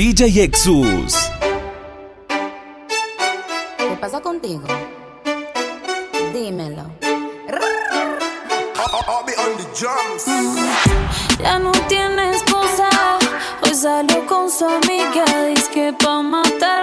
DJ Exus. ¿Qué pasa contigo? Dímelo. Ya no tiene esposa. Hoy salió con su amiga. Dice que pa' matar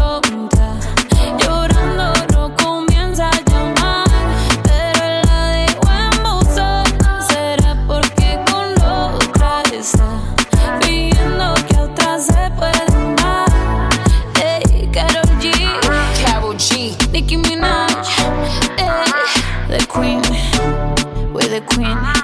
queen.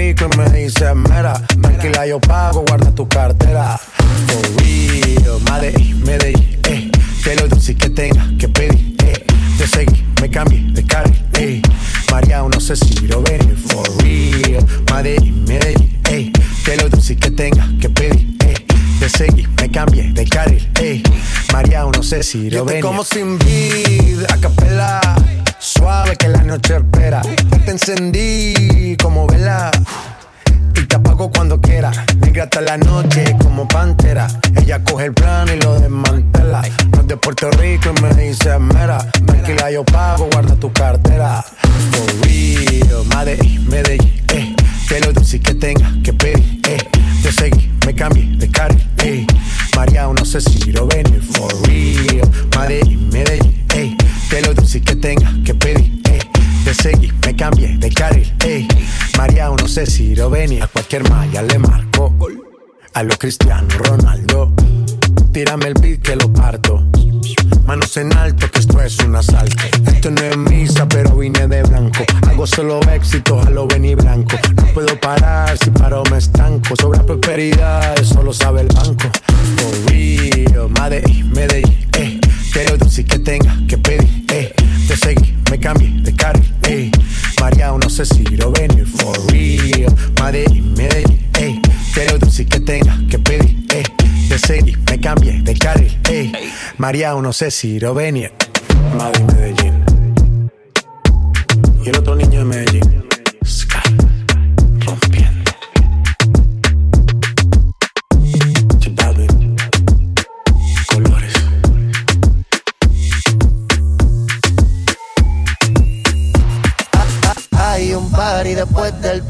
Rico y me dice mera. Tranquila, yo pago, guarda tu cartera. For real, Medellín, Medellín, eh. Que lo dulce que tenga que pedir, eh. Te seguí, me cambié de carril, eh. María, no sé si lo venir, for real. Medellín, Medellín, eh. Que lo dulce que tenga que pedir, eh. Te seguí, me cambié de carril, eh. María, no sé si lo venir. como sin vid, a capela. Suave que la noche espera. Te encendí como vela y te apago cuando quiera. Negra hasta la noche como pantera. Ella coge el plano y lo desmantela. No es de Puerto Rico y me dice mera. Tranquila, yo pago, guarda tu cartera. For real, A lo Cristiano Ronaldo. Tírame el beat que lo parto. Manos en alto, que esto es un asalto. Esto no es misa, pero vine de blanco. Hago solo éxito, a lo vení blanco. No puedo parar, si paro me estanco. Sobra prosperidad, eso lo sabe el banco. For real, Medellín, Medellín, eh. Quiero dulce que tenga que pedir, eh. Te seguí, me cambié de carril, eh. María, no sé si lo venir, for real. Medellín, Medellín, eh. Quiero dulce que tenga que pedir, eh. Te seguí, me cambié de carril, eh. María, no sé si lo venir. Madrid, Medellín. Y el otro niño de Medellín.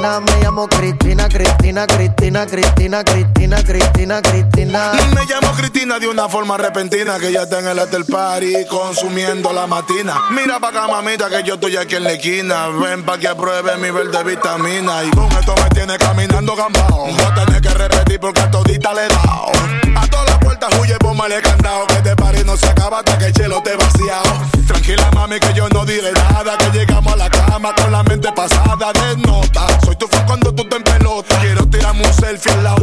Me llamo Cristina, Cristina, Cristina, Cristina, Cristina, Cristina, Cristina. Me llamo Cristina de una forma repentina que ya está en el hotel party consumiendo la matina. Mira pa' acá, mamita, que yo estoy aquí en la esquina. Ven pa' que apruebe mi verde vitamina. Y con esto me tiene caminando gambao. No tenés que repetir porque a todita le he dado. A todas las puertas huye, le candado. Que este party no se acaba hasta que el chelo te vaciado. Tranquila, mami, que yo no diré nada. Que llegamos a la cama con la mente pasada de nota.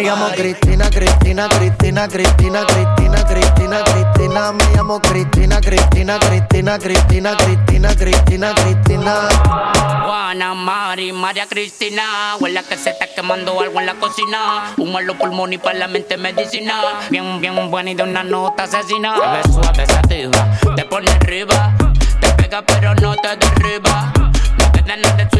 me llamo Cristina, Cristina, Cristina, Cristina, Cristina, Cristina, Cristina. Me llamo Cristina, Cristina, Cristina, Cristina, Cristina, Cristina, Cristina. Juana, Mari, María Cristina. Huele que se está quemando algo en la cocina. Un malo pulmón y para la mente medicina. Bien, bien buena y de una nota asesina. Bebe suave, sativa, te pone arriba. Te pega pero no te derriba. No te dan el sueño,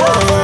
Oh!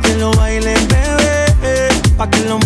Pa' que lo bailen, bebé. Pa' que lo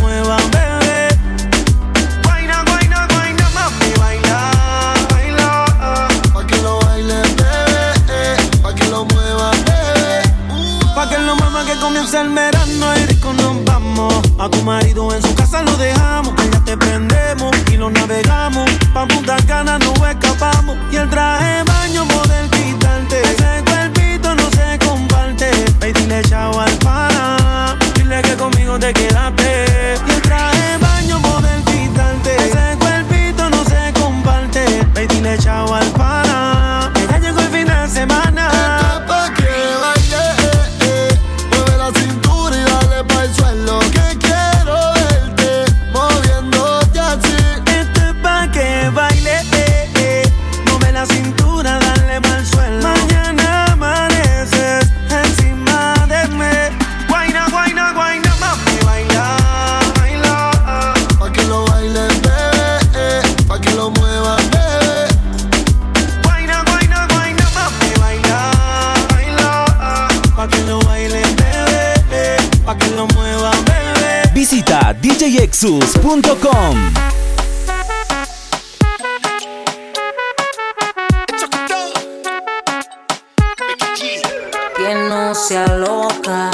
sea loca.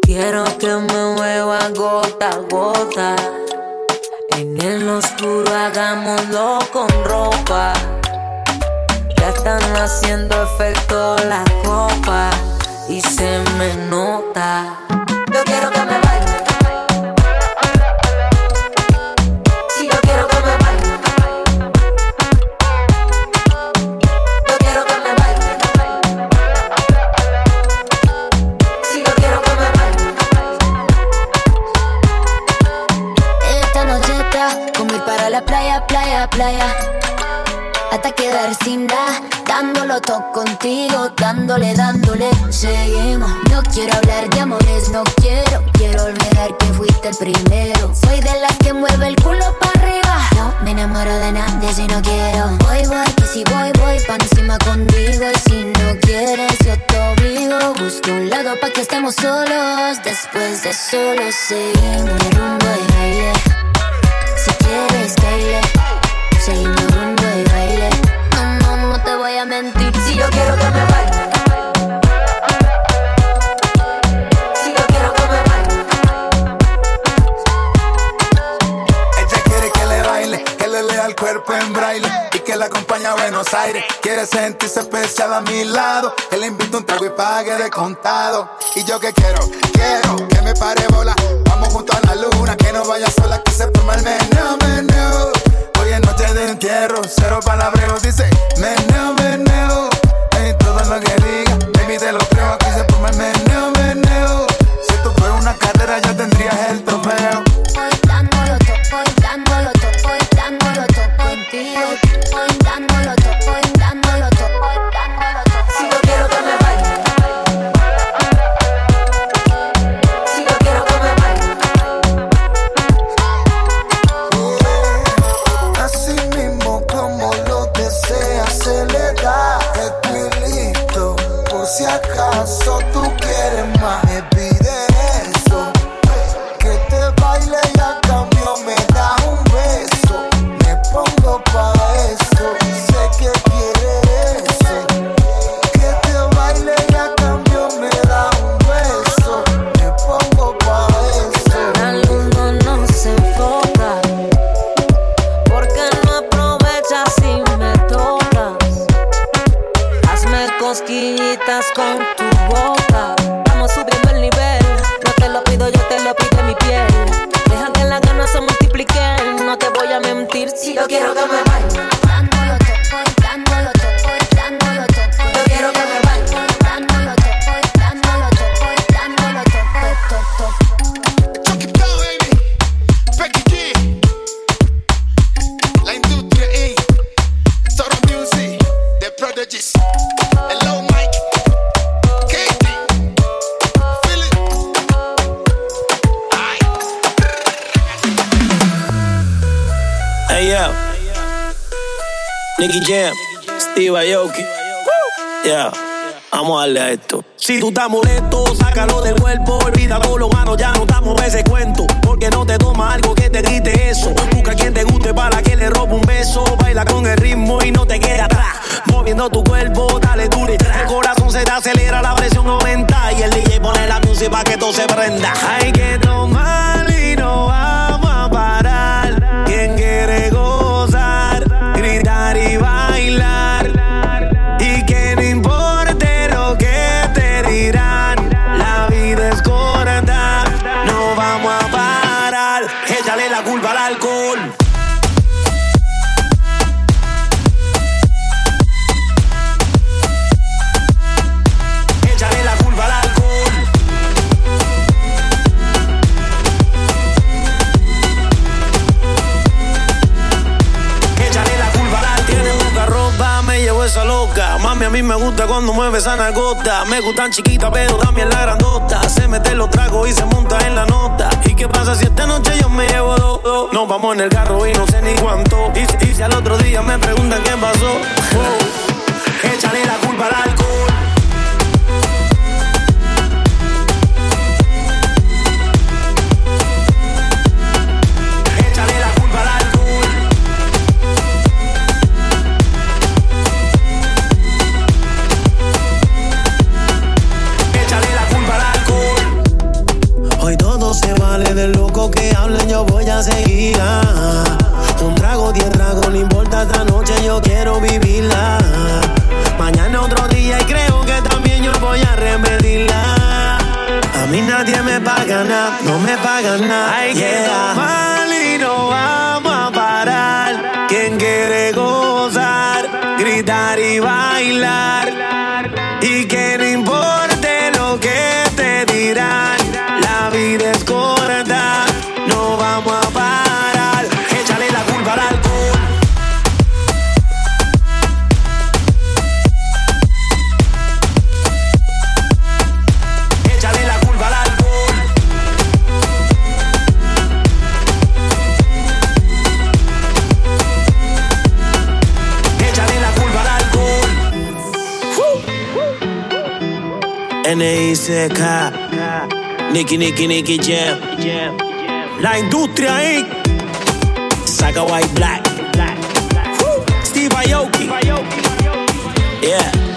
Quiero que me mueva gota a gota. En el oscuro hagámoslo con ropa. Ya están haciendo efecto la copa y se me nota. Yo quiero que me Hasta quedar sin nada, dándolo todo contigo, dándole, dándole. Seguimos. No quiero hablar de amores, no quiero. Quiero olvidar que fuiste el primero. Soy de las que mueve el culo para arriba. No me enamoro de nadie si no quiero. Voy, voy, que si voy, voy pa' encima contigo. Y si no quieres, yo te obligo. Busco un lado pa' que estemos solos. Después de solo seguimos mi rumbo y baile. Si quieres, baile. Seguimos rumbo y baile. No, no, no te voy a mentir. Si yo quiero que me baile. Ella quiere que le baile, que le lea el cuerpo en braille y que la acompañe a Buenos Aires. Quiere sentirse especial a mi lado, que le invite un trago y pague de contado. Y yo que quiero, quiero que me pare bola. Vamos junto a la luna, que no vaya sola, que se forma el meneo, meneo. Hoy noche de entierro, cero palabreo, dice meneo, meneo. En todo lo que diga, baby te lo creo, aquí se el meneo, meneo. Si esto fuera una carrera, ya tendrías el trofeo. Voy dándolo todo, voy dándolo todo, voy dándolo todo dándolo todo, voy dándolo Aoki. Yeah, vamos a darle a esto. Si tú estás molesto, sácalo del cuerpo. Olvida todo lo malo, ya no estamos ese cuento. Porque no te toma algo que te grite eso. Busca quien te guste para que le robe un beso. Baila con el ritmo y no te quede atrás. Moviendo tu cuerpo, dale dure. El corazón se te acelera, la presión aumenta. Y el DJ pone la música dosis pa' que todo se prenda. Hay que tomar y no vamos mí me gusta cuando mueve esa nalgota. Me gustan chiquitas, pero también la grandota. Se mete los tragos y se monta en la nota. ¿Y qué pasa si esta noche yo me llevo dos? dos? Nos vamos en el carro y no sé ni cuánto. Y, y si al otro día me preguntan qué pasó. Oh, Échale la culpa al alcohol. Un trago, diez tragos, no importa esta noche, yo quiero vivirla. Mañana otro día y creo que también yo voy a repetirla. A mí nadie me paga nada, no me pagan nada. Hay que tomar y no vamos a parar. Quien quiere gozar, gritar y bailar. N.I.C.K. Nicky, Nicky, Nicky Jam. La industria ahí. Saga White Black. Steve Aoki. Yeah.